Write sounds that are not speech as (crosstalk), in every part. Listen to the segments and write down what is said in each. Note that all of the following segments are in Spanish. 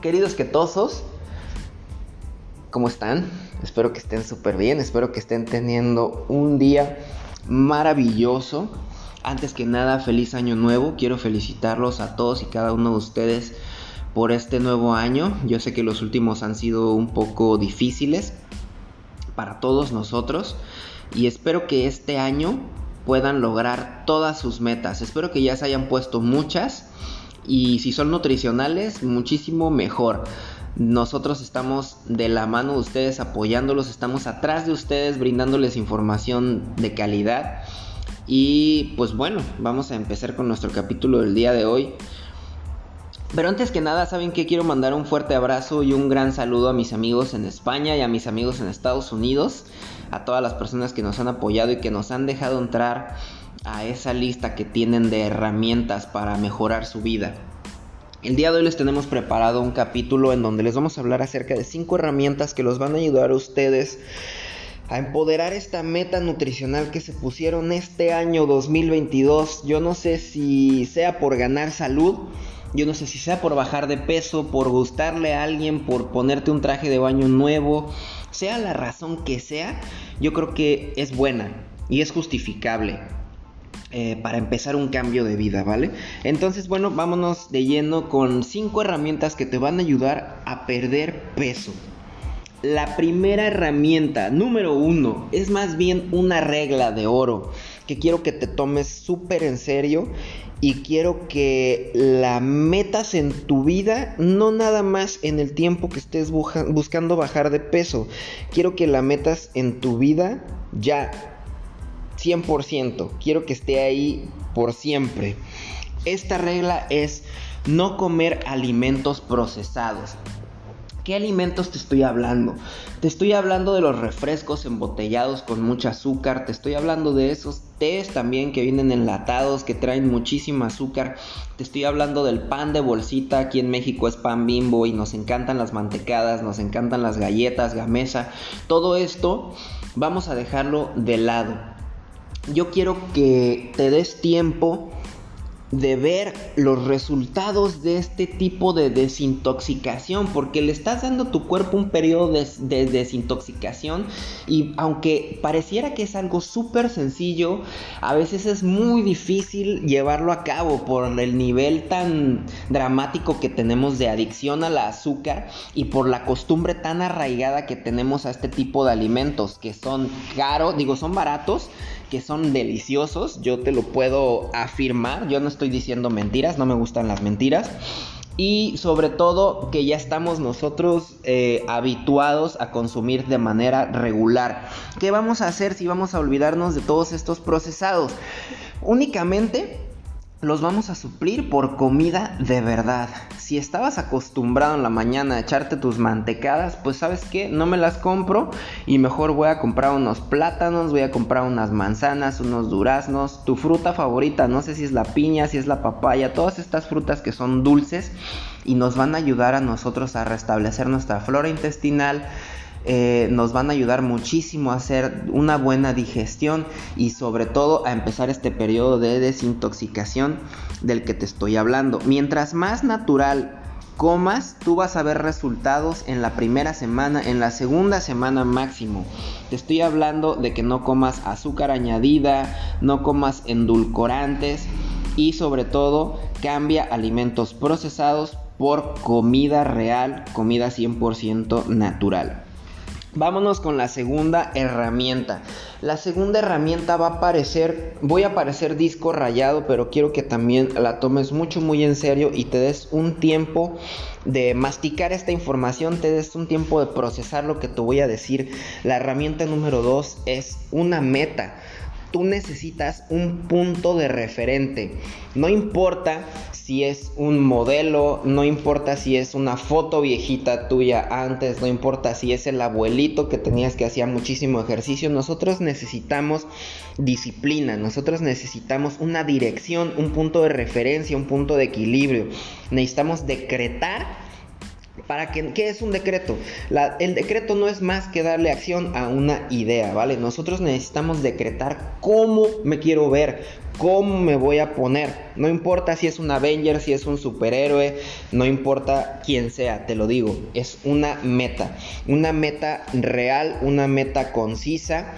queridos quetosos, ¿cómo están? Espero que estén súper bien, espero que estén teniendo un día maravilloso. Antes que nada, feliz año nuevo. Quiero felicitarlos a todos y cada uno de ustedes por este nuevo año. Yo sé que los últimos han sido un poco difíciles para todos nosotros y espero que este año puedan lograr todas sus metas. Espero que ya se hayan puesto muchas y si son nutricionales, muchísimo mejor. Nosotros estamos de la mano de ustedes apoyándolos, estamos atrás de ustedes brindándoles información de calidad. Y pues bueno, vamos a empezar con nuestro capítulo del día de hoy. Pero antes que nada, ¿saben que Quiero mandar un fuerte abrazo y un gran saludo a mis amigos en España y a mis amigos en Estados Unidos, a todas las personas que nos han apoyado y que nos han dejado entrar a esa lista que tienen de herramientas para mejorar su vida. El día de hoy les tenemos preparado un capítulo en donde les vamos a hablar acerca de 5 herramientas que los van a ayudar a ustedes a empoderar esta meta nutricional que se pusieron este año 2022. Yo no sé si sea por ganar salud yo no sé si sea por bajar de peso, por gustarle a alguien, por ponerte un traje de baño nuevo, sea la razón que sea, yo creo que es buena y es justificable. Eh, para empezar un cambio de vida, ¿vale? Entonces, bueno, vámonos de lleno con cinco herramientas que te van a ayudar a perder peso. La primera herramienta, número uno, es más bien una regla de oro que quiero que te tomes súper en serio y quiero que la metas en tu vida, no nada más en el tiempo que estés buscando bajar de peso, quiero que la metas en tu vida ya, 100%, quiero que esté ahí por siempre. Esta regla es no comer alimentos procesados qué alimentos te estoy hablando? Te estoy hablando de los refrescos embotellados con mucho azúcar, te estoy hablando de esos tés también que vienen enlatados, que traen muchísimo azúcar, te estoy hablando del pan de bolsita, aquí en México es pan bimbo y nos encantan las mantecadas, nos encantan las galletas, gamesa, todo esto vamos a dejarlo de lado. Yo quiero que te des tiempo de ver los resultados de este tipo de desintoxicación, porque le estás dando a tu cuerpo un periodo de, desintoxicación y aunque pareciera que es algo súper sencillo, a veces es muy difícil llevarlo a cabo por el nivel tan dramático que tenemos de adicción al azúcar y por la costumbre tan arraigada que tenemos a este tipo de alimentos que son caros, digo, son baratos, que son deliciosos, yo te lo puedo afirmar, yo no estoy diciendo mentiras, no me gustan las mentiras. Y sobre todo que ya estamos nosotros eh, habituados a consumir de manera regular. ¿Qué vamos a hacer si vamos a olvidarnos de todos estos procesados? Únicamente los vamos a suplir por comida de verdad. Si estabas acostumbrado en la mañana a echarte tus mantecadas, pues sabes qué, no me las compro y mejor voy a comprar unos plátanos, voy a comprar unas manzanas, unos duraznos, tu fruta favorita, no sé si es la piña, si es la papaya, todas estas frutas que son dulces y nos van a ayudar a nosotros a restablecer nuestra flora intestinal, eh, nos van a ayudar muchísimo a hacer una buena digestión y sobre todo a empezar este periodo de desintoxicación del que te estoy hablando. Mientras más natural comas, tú vas a ver resultados en la primera semana, en la segunda semana máximo. Te estoy hablando de que no comas azúcar añadida, no comas endulcorantes y sobre todo cambia alimentos procesados por comida real, comida 100% natural. Vámonos con la segunda herramienta. La segunda herramienta va a aparecer, voy a aparecer disco rayado, pero quiero que también la tomes mucho, muy en serio y te des un tiempo de masticar esta información, te des un tiempo de procesar lo que te voy a decir. La herramienta número dos es una meta tú necesitas un punto de referente. No importa si es un modelo, no importa si es una foto viejita tuya antes, no importa si es el abuelito que tenías que hacía muchísimo ejercicio, nosotros necesitamos disciplina, nosotros necesitamos una dirección, un punto de referencia, un punto de equilibrio. Necesitamos decretar ¿Para que, ¿Qué es un decreto? el decreto no es más que darle acción a una idea, ¿vale? Nosotros necesitamos decretar cómo me quiero ver, cómo me voy a poner. No importa si es un Avenger, si es un superhéroe, no importa quién sea, te lo digo. Es una meta, una meta real, una meta concisa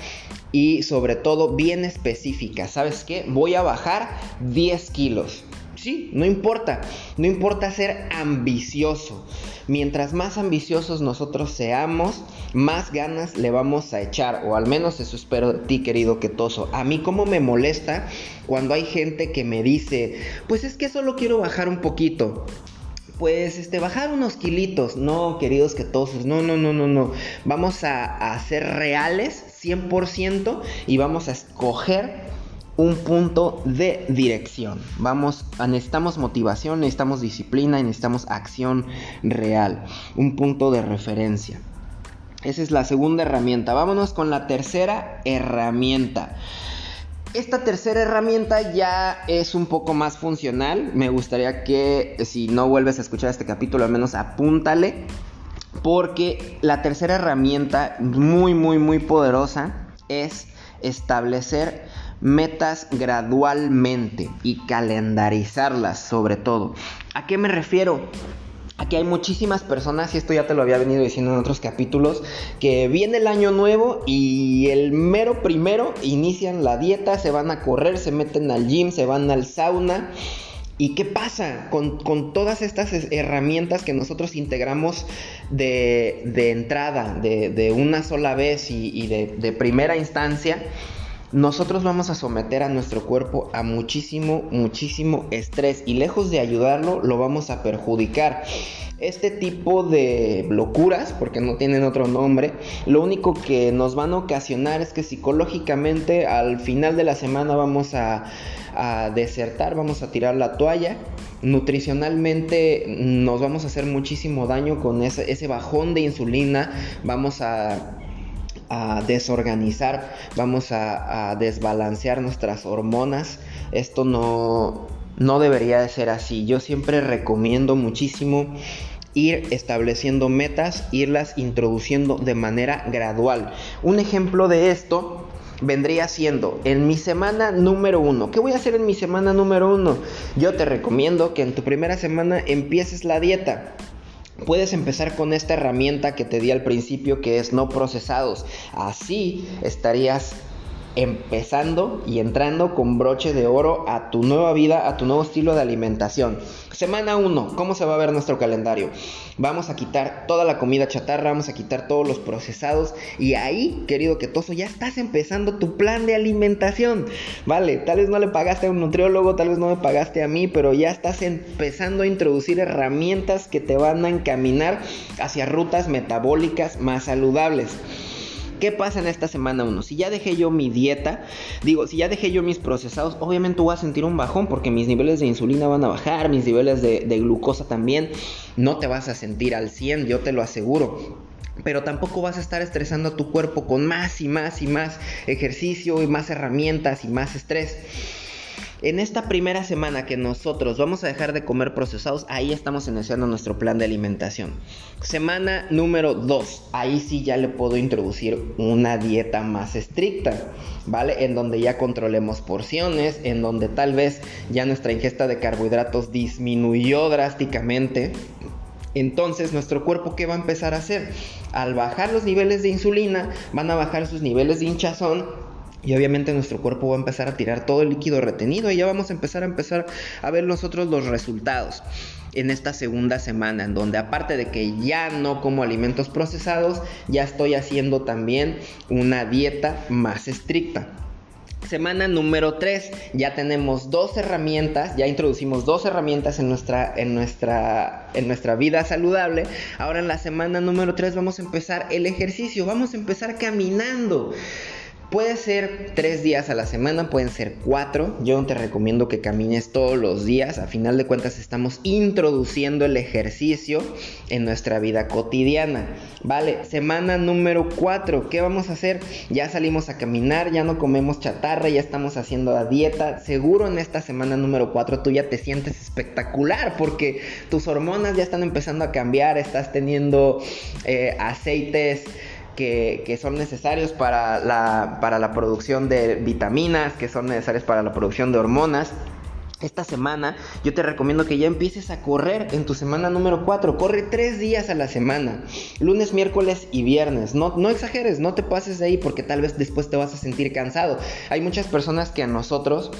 y sobre todo bien específica. ¿Sabes qué? Voy a bajar 10 kilos. Sí, no importa, no importa ser ambicioso. Mientras más ambiciosos nosotros seamos, más ganas le vamos a echar, o al menos eso espero de ti, querido Quetoso. A mí como me molesta cuando hay gente que me dice, pues es que solo quiero bajar un poquito pues este bajar unos kilitos, no, queridos quetosos, no, no, no, no, no. Vamos a, a ser reales 100% y vamos a escoger un punto de dirección. Vamos, necesitamos motivación, necesitamos disciplina y necesitamos acción real. Un punto de referencia. Esa es la segunda herramienta. Vámonos con la tercera herramienta. Esta tercera herramienta ya es un poco más funcional. Me gustaría que si no vuelves a escuchar este capítulo, al menos apúntale. Porque la tercera herramienta, muy, muy, muy poderosa, es establecer metas gradualmente y calendarizarlas sobre todo. ¿A qué me refiero? Aquí hay muchísimas personas, y esto ya te lo había venido diciendo en otros capítulos, que viene el año nuevo y el mero primero inician la dieta, se van a correr, se meten al gym, se van al sauna. ¿Y qué pasa con, todas estas herramientas que nosotros integramos de, entrada, de, una sola vez y, de, de primera instancia? Nosotros vamos a someter a nuestro cuerpo a muchísimo, muchísimo estrés y lejos de ayudarlo, lo vamos a perjudicar. Este tipo de locuras, porque no tienen otro nombre, lo único que nos van a ocasionar es que psicológicamente al final de la semana vamos a, desertar, vamos a tirar la toalla nutricionalmente nos vamos a hacer muchísimo daño con ese, bajón de insulina, vamos a a desorganizar, vamos a, desbalancear nuestras hormonas. Esto no, no debería de ser así. Yo siempre recomiendo muchísimo ir estableciendo metas, irlas introduciendo de manera gradual. Un ejemplo de esto vendría siendo en mi semana número uno. ¿Qué voy a hacer en mi semana número uno? Yo te recomiendo que en tu primera semana empieces la dieta. Puedes empezar con esta herramienta que te di al principio que es no procesados. Así estarías empezando y entrando con broche de oro a tu nueva vida, a tu nuevo estilo de alimentación. Semana 1, ¿cómo se va a ver nuestro calendario? Vamos a quitar toda la comida chatarra, vamos a quitar todos los procesados y ahí, querido Ketoso, ya estás empezando tu plan de alimentación. Vale, tal vez no le pagaste a un nutriólogo, tal vez no me pagaste a mí, pero ya estás empezando a introducir herramientas que te van a encaminar hacia rutas metabólicas más saludables. ¿Qué pasa en esta semana 1? Si ya dejé yo mi dieta, digo, si ya dejé yo mis procesados, obviamente voy a sentir un bajón porque mis niveles de insulina van a bajar, mis niveles de, glucosa también. No te vas a sentir al 100, yo te lo aseguro pero tampoco vas a estar estresando a tu cuerpo con más y más y más ejercicio y más herramientas y más estrés. En esta primera semana que nosotros vamos a dejar de comer procesados, ahí estamos iniciando nuestro plan de alimentación. Semana número 2, ahí sí ya le puedo introducir una dieta más estricta, ¿vale? En donde ya controlemos porciones, en donde tal vez ya nuestra ingesta de carbohidratos disminuyó drásticamente. Entonces, nuestro cuerpo, ¿qué va a empezar a hacer? Al bajar los niveles de insulina, van a bajar sus niveles de hinchazón y obviamente nuestro cuerpo va a empezar a tirar todo el líquido retenido y ya vamos a empezar a empezar a ver nosotros los resultados en esta segunda semana, en donde aparte de que ya no como alimentos procesados, ya estoy haciendo también una dieta más estricta. Semana número 3, ya tenemos dos herramientas, ya introducimos dos herramientas en nuestra, en nuestra, en nuestra vida saludable. Ahora en la semana número 3 vamos a empezar el ejercicio, vamos a empezar caminando. Puede ser tres días a la semana, pueden ser cuatro. Yo te recomiendo que camines todos los días. A final de cuentas estamos introduciendo el ejercicio en nuestra vida cotidiana. Vale, semana número cuatro. ¿Qué vamos a hacer? Ya salimos a caminar, ya no comemos chatarra, ya estamos haciendo la dieta. Seguro en esta semana número cuatro tú ya te sientes espectacular porque tus hormonas ya están empezando a cambiar. Estás teniendo eh, aceites que, son necesarios para la, para la producción de vitaminas, que son necesarios para la producción de hormonas. Esta semana yo te recomiendo que ya empieces a correr en tu semana número 4. Corre tres días a la semana. Lunes, miércoles y viernes. No, no exageres, no te pases de ahí porque tal vez después te vas a sentir cansado. Hay muchas personas que a nosotros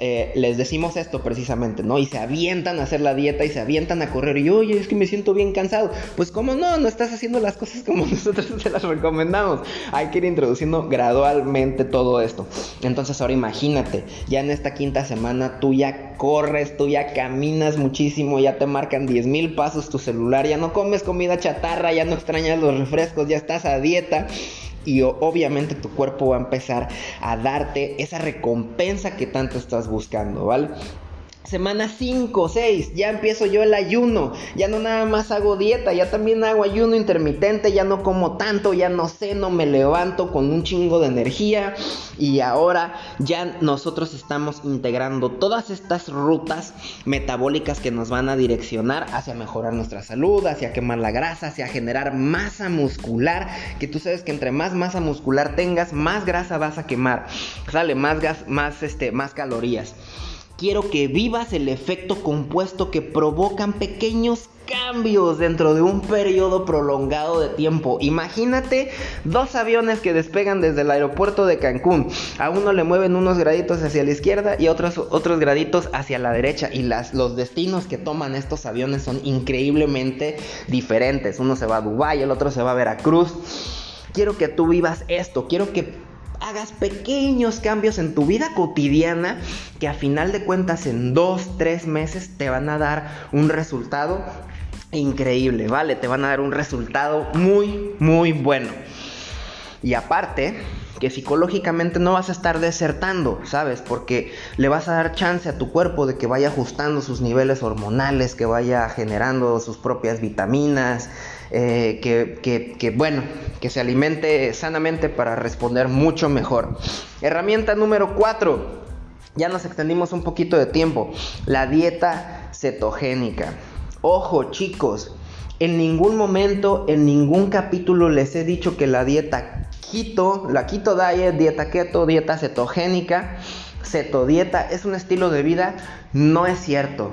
eh, les decimos esto precisamente, ¿no? Y se avientan a hacer la dieta y se avientan a correr. Y oye, es que me siento bien cansado. Pues como no, no estás haciendo las cosas como (laughs) nosotros te las recomendamos. Hay que ir introduciendo gradualmente todo esto. Entonces ahora imagínate, ya en esta quinta semana tú ya corres, tú ya caminas muchísimo, ya te marcan 10 mil pasos tu celular, ya no comes comida chatarra, ya no extrañas los refrescos, ya estás a dieta. Y obviamente tu cuerpo va a empezar a darte esa recompensa que tanto estás buscando, ¿vale? Semana 5, 6, ya empiezo yo el ayuno, ya no nada más hago dieta, ya también hago ayuno intermitente, ya no como tanto, ya no ceno, me levanto con un chingo de energía. Y ahora ya nosotros estamos integrando todas estas rutas metabólicas que nos van a direccionar hacia mejorar nuestra salud, hacia quemar la grasa, hacia generar masa muscular, que tú sabes que entre más masa muscular tengas, más grasa vas a quemar, sale más gas, más este, más calorías. Quiero que vivas el efecto compuesto que provocan pequeños cambios dentro de un periodo prolongado de tiempo. Imagínate dos aviones que despegan desde el aeropuerto de Cancún. A uno le mueven unos graditos hacia la izquierda y otros, otros graditos hacia la derecha. Y los destinos que toman estos aviones son increíblemente diferentes. Uno se va a Dubái, el otro se va a Veracruz. Quiero que tú vivas esto. Quiero que hagas pequeños cambios en tu vida cotidiana que a final de cuentas en dos, tres meses te van a dar un resultado increíble, ¿vale? Te van a dar un resultado muy, muy bueno. Y aparte, que psicológicamente no vas a estar desertando, ¿sabes? Porque le vas a dar chance a tu cuerpo de que vaya ajustando sus niveles hormonales, que vaya generando sus propias vitaminas, eh, que, bueno, que se alimente sanamente para responder mucho mejor. Herramienta número 4. Ya nos extendimos un poquito de tiempo. La dieta cetogénica. Ojo chicos, en ningún momento, en ningún capítulo les he dicho que la dieta keto, la keto diet, dieta keto, dieta cetogénica, cetodieta es un estilo de vida. No es cierto.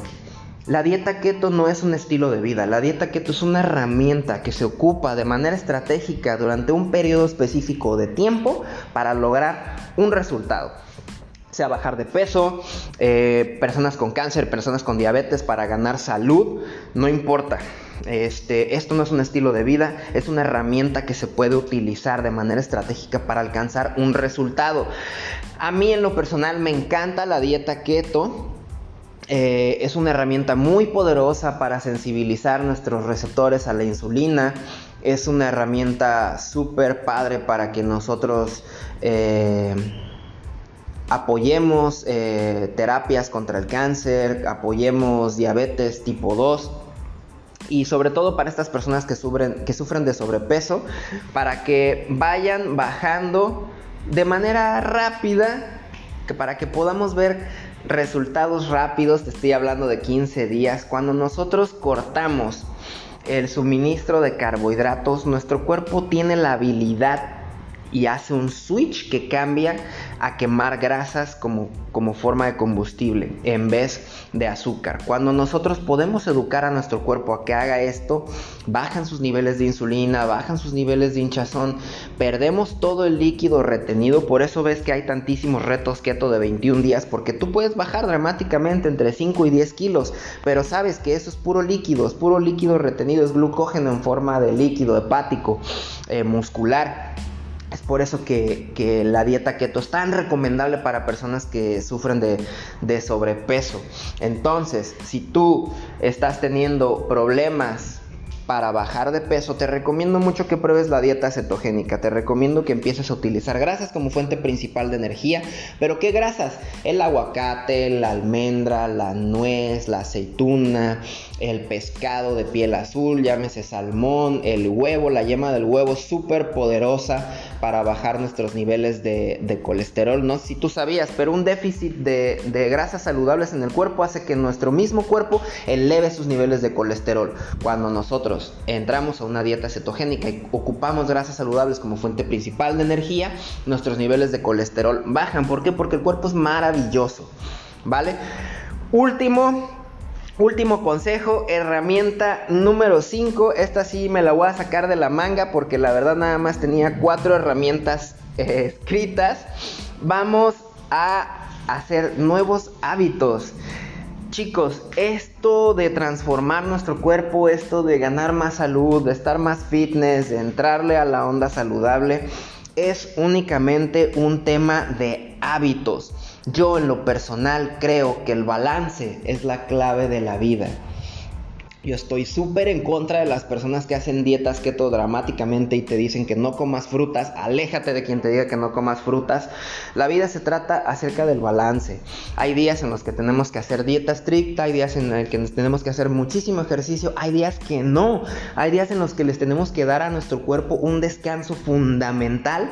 La dieta keto no es un estilo de vida, la dieta keto es una herramienta que se ocupa de manera estratégica durante un periodo específico de tiempo para lograr un resultado. Sea bajar de peso, eh, personas con cáncer, personas con diabetes para ganar salud, no importa. Este, esto no es un estilo de vida, es una herramienta que se puede utilizar de manera estratégica para alcanzar un resultado. A mí en lo personal me encanta la dieta keto eh, es una herramienta muy poderosa para sensibilizar nuestros receptores a la insulina. Es una herramienta súper padre para que nosotros eh, apoyemos eh, terapias contra el cáncer, apoyemos diabetes tipo 2 y sobre todo para estas personas que sufren, que sufren de sobrepeso, para que vayan bajando de manera rápida, que para que podamos ver resultados rápidos, te estoy hablando de 15 días, cuando nosotros cortamos el suministro de carbohidratos, nuestro cuerpo tiene la habilidad y hace un switch que cambia a quemar grasas como, como forma de combustible en vez de azúcar. Cuando nosotros podemos educar a nuestro cuerpo a que haga esto, bajan sus niveles de insulina, bajan sus niveles de hinchazón, perdemos todo el líquido retenido, por eso ves que hay tantísimos retos keto de 21 días, porque tú puedes bajar dramáticamente entre 5 y 10 kilos, pero sabes que eso es puro líquido, es puro líquido retenido, es glucógeno en forma de líquido hepático, eh, muscular. Es por eso que, la dieta keto es tan recomendable para personas que sufren de, de sobrepeso. Entonces, si tú estás teniendo problemas para bajar de peso, te recomiendo mucho que pruebes la dieta cetogénica. Te recomiendo que empieces a utilizar grasas como fuente principal de energía. ¿Pero qué grasas? El aguacate, la almendra, la nuez, la aceituna, el pescado de piel azul, llámese salmón, el huevo, la yema del huevo, súper poderosa para bajar nuestros niveles de, colesterol. No sé si tú sabías, pero un déficit de, de grasas saludables en el cuerpo hace que nuestro mismo cuerpo eleve sus niveles de colesterol. Cuando nosotros entramos a una dieta cetogénica y ocupamos grasas saludables como fuente principal de energía, nuestros niveles de colesterol bajan. ¿Por qué? Porque el cuerpo es maravilloso. ¿Vale? Último, Último consejo, herramienta número 5. Esta sí me la voy a sacar de la manga porque la verdad nada más tenía cuatro herramientas eh, escritas. Vamos a hacer nuevos hábitos. Chicos, esto de transformar nuestro cuerpo, esto de ganar más salud, de estar más fitness, de entrarle a la onda saludable, es únicamente un tema de hábitos. Yo en lo personal creo que el balance es la clave de la vida. Yo estoy súper en contra de las personas que hacen dietas keto dramáticamente y te dicen que no comas frutas. Aléjate de quien te diga que no comas frutas. La vida se trata acerca del balance. Hay días en los que tenemos que hacer dieta estricta, hay días en los que tenemos que hacer muchísimo ejercicio, hay días que no. Hay días en los que les tenemos que dar a nuestro cuerpo un descanso fundamental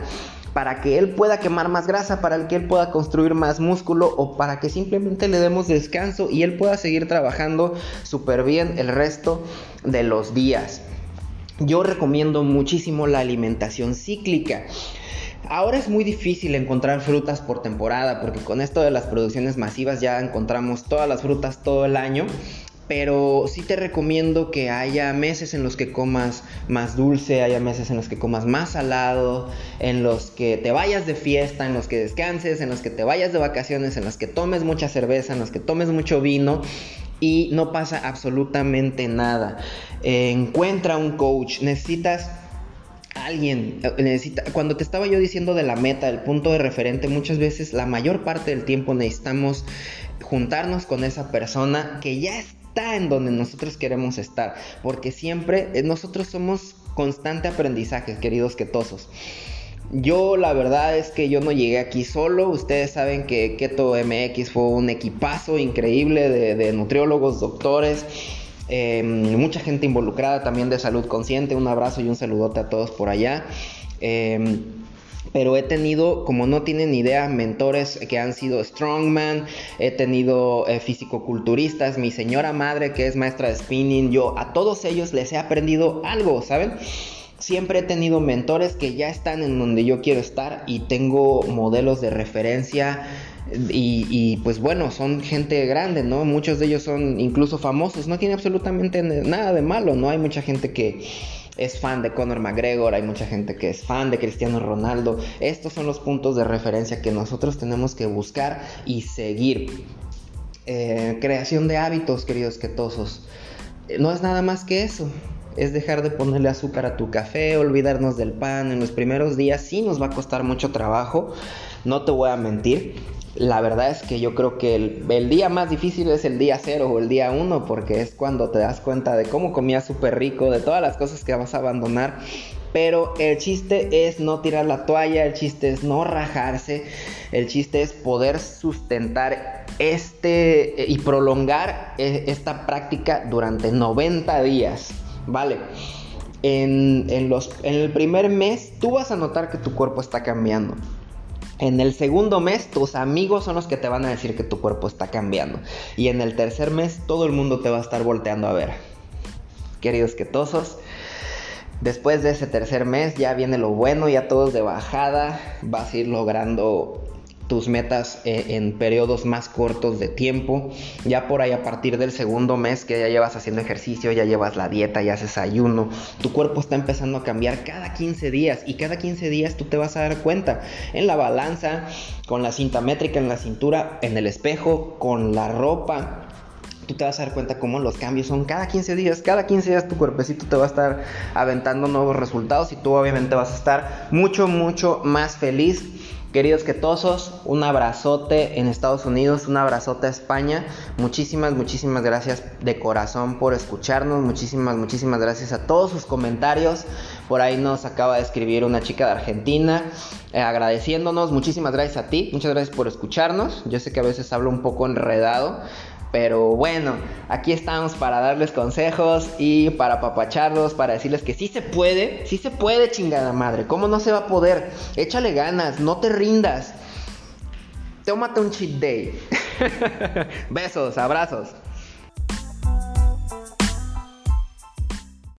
para que él pueda quemar más grasa, para que él pueda construir más músculo o para que simplemente le demos descanso y él pueda seguir trabajando súper bien el resto de los días. Yo recomiendo muchísimo la alimentación cíclica. Ahora es muy difícil encontrar frutas por temporada porque con esto de las producciones masivas ya encontramos todas las frutas todo el año pero sí te recomiendo que haya meses en los que comas más dulce, haya meses en los que comas más salado, en los que te vayas de fiesta, en los que descanses, en los que te vayas de vacaciones, en los que tomes mucha cerveza, en los que tomes mucho vino y no pasa absolutamente nada. encuentra un coach, necesitas alguien necesita cuando te estaba yo diciendo de la meta, el punto de referente, muchas veces la mayor parte del tiempo necesitamos juntarnos con esa persona que ya está está en donde nosotros queremos estar, porque siempre eh, nosotros somos constante aprendizaje, queridos quetosos. Yo la verdad es que yo no llegué aquí solo. Ustedes saben que Keto MX fue un equipazo increíble de, nutriólogos, doctores, em, mucha gente involucrada también de salud consciente. Un abrazo y un saludote a todos por allá. Em, pero he tenido, como no tienen idea, mentores que han sido strongman, he tenido eh, fisicoculturistas, mi señora madre que es maestra de spinning, yo a todos ellos les he aprendido algo, ¿saben? Siempre he tenido mentores que ya están en donde yo quiero estar y tengo modelos de referencia y, y, pues bueno, son gente grande, ¿no? Muchos de ellos son incluso famosos, no tiene absolutamente nada de malo, ¿no? Hay mucha gente que es fan de Conor McGregor, hay mucha gente que es fan de Cristiano Ronaldo. Estos son los puntos de referencia que nosotros tenemos que buscar y seguir. Eh, creación de hábitos, queridos quetosos. Eh, no es nada más que eso. Es dejar de ponerle azúcar a tu café, olvidarnos del pan. En los primeros días sí nos va a costar mucho trabajo, no te voy a mentir la verdad es que yo creo que el, día más difícil es el día cero o el día uno, porque es cuando te das cuenta de cómo comías súper rico, de todas las cosas que vas a abandonar. Pero el chiste es no tirar la toalla, el chiste es no rajarse, el chiste es poder sustentar este y prolongar e, esta práctica durante 90 días, ¿vale? En, los, en el primer mes tú vas a notar que tu cuerpo está cambiando. En el segundo mes, tus amigos son los que te van a decir que tu cuerpo está cambiando. Y en el tercer mes, todo el mundo te va a estar volteando a ver. Queridos quetosos, después de ese tercer mes ya viene lo bueno, ya todos de bajada, vas a ir logrando tus metas eh, en periodos más cortos de tiempo. Ya por ahí a partir del segundo mes que ya llevas haciendo ejercicio, ya llevas la dieta, ya haces ayuno, tu cuerpo está empezando a cambiar cada 15 días y cada 15 días tú te vas a dar cuenta en la balanza, con la cinta métrica en la cintura, en el espejo, con la ropa, tú te vas a dar cuenta cómo los cambios son cada 15 días. Cada 15 días tu cuerpecito te va a estar aventando nuevos resultados y tú obviamente vas a estar mucho, mucho más feliz Queridos quetosos, un abrazote en Estados Unidos, un abrazote a España. Muchísimas, muchísimas gracias de corazón por escucharnos. Muchísimas, muchísimas gracias a todos sus comentarios. Por ahí nos acaba de escribir una chica de Argentina eh, agradeciéndonos. Muchísimas gracias a ti. Muchas gracias por escucharnos. Yo sé que a veces hablo un poco enredado. Pero bueno, aquí estamos para darles consejos y para apapacharlos, para decirles que sí se puede, sí se puede, chingada madre. ¿Cómo no se va a poder? Échale ganas, no te rindas. Tómate un cheat day. (laughs) Besos, abrazos.